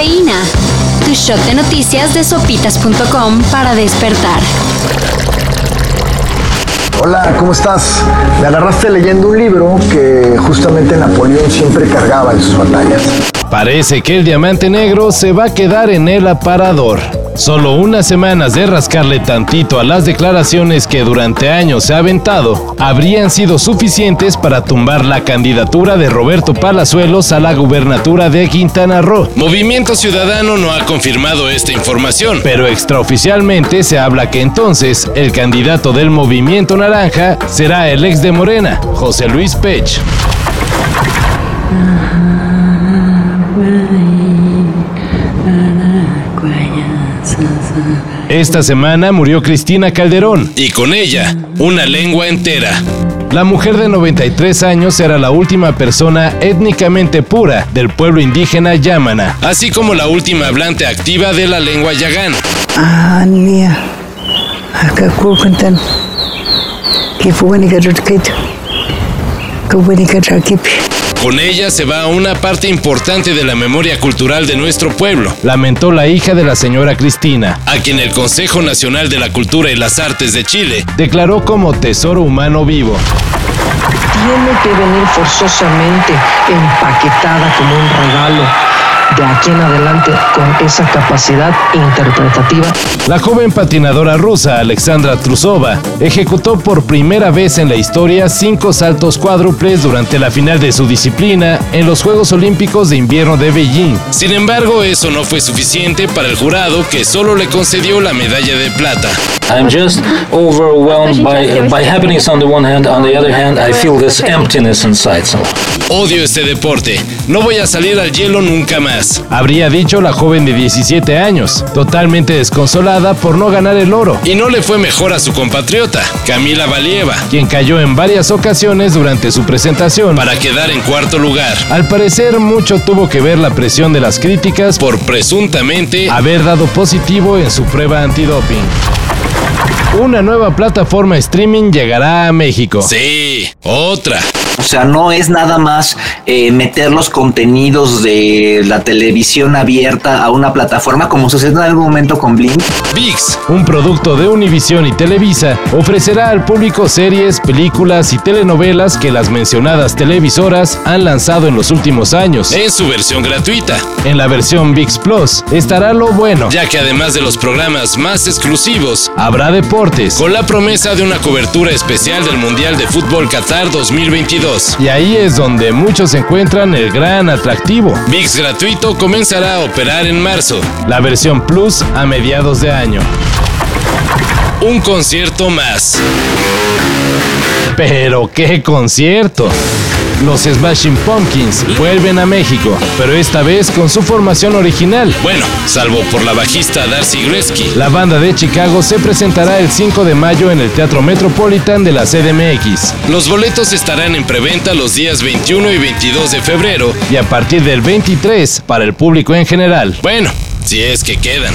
Cafeína. Tu shot de noticias de sopitas.com para despertar. Hola, ¿cómo estás? Me agarraste leyendo un libro que justamente Napoleón siempre cargaba en sus batallas. Parece que el diamante negro se va a quedar en el aparador. Solo unas semanas de rascarle tantito a las declaraciones que durante años se ha aventado habrían sido suficientes para tumbar la candidatura de Roberto Palazuelos a la gubernatura de Quintana Roo. Movimiento Ciudadano no ha confirmado esta información, pero extraoficialmente se habla que entonces el candidato del Movimiento Naranja será el ex de Morena, José Luis Pech. Esta semana murió Cristina Calderón y con ella una lengua entera. La mujer de 93 años era la última persona étnicamente pura del pueblo indígena Yamana, así como la última hablante activa de la lengua yagán. Con ella se va una parte importante de la memoria cultural de nuestro pueblo, lamentó la hija de la señora Cristina, a quien el Consejo Nacional de la Cultura y las Artes de Chile declaró como tesoro humano vivo. Tiene que venir forzosamente empaquetada como un regalo de aquí en adelante con esa capacidad interpretativa. La joven patinadora rusa Alexandra Trusova ejecutó por primera vez en la historia cinco saltos cuádruples durante la final de su disciplina en los Juegos Olímpicos de Invierno de Beijing. Sin embargo, eso no fue suficiente para el jurado que solo le concedió la medalla de plata. I'm just overwhelmed by, by happenings on the one hand, on the other hand, I feel this emptiness inside. Odio este deporte. No voy a salir al hielo nunca más. Habría dicho la joven de 17 años, totalmente desconsolada por no ganar el oro. Y no le fue mejor a su compatriota, Camila Valieva, quien cayó en varias ocasiones durante su presentación para quedar en cuarto lugar. Al parecer, mucho tuvo que ver la presión de las críticas por presuntamente haber dado positivo en su prueba antidoping. Una nueva plataforma streaming llegará a México. Sí, otra. O sea, no es nada más eh, meter los contenidos de la televisión abierta a una plataforma como sucedió en algún momento con Blink. VIX, un producto de Univision y Televisa, ofrecerá al público series, películas y telenovelas que las mencionadas televisoras han lanzado en los últimos años, en su versión gratuita. En la versión VIX Plus estará lo bueno, ya que además de los programas más exclusivos, habrá deportes, con la promesa de una cobertura especial del Mundial de Fútbol Qatar 2022 y ahí es donde muchos encuentran el gran atractivo. VIX gratuito comenzará a operar en marzo, la versión Plus a mediados de año. Un concierto más. Pero qué concierto. Los Smashing Pumpkins vuelven a México, pero esta vez con su formación original. Bueno, salvo por la bajista Darcy Gretzky. La banda de Chicago se presentará el 5 de mayo en el Teatro Metropolitan de la CDMX. Los boletos estarán en preventa los días 21 y 22 de febrero y a partir del 23 para el público en general. Bueno, si es que quedan.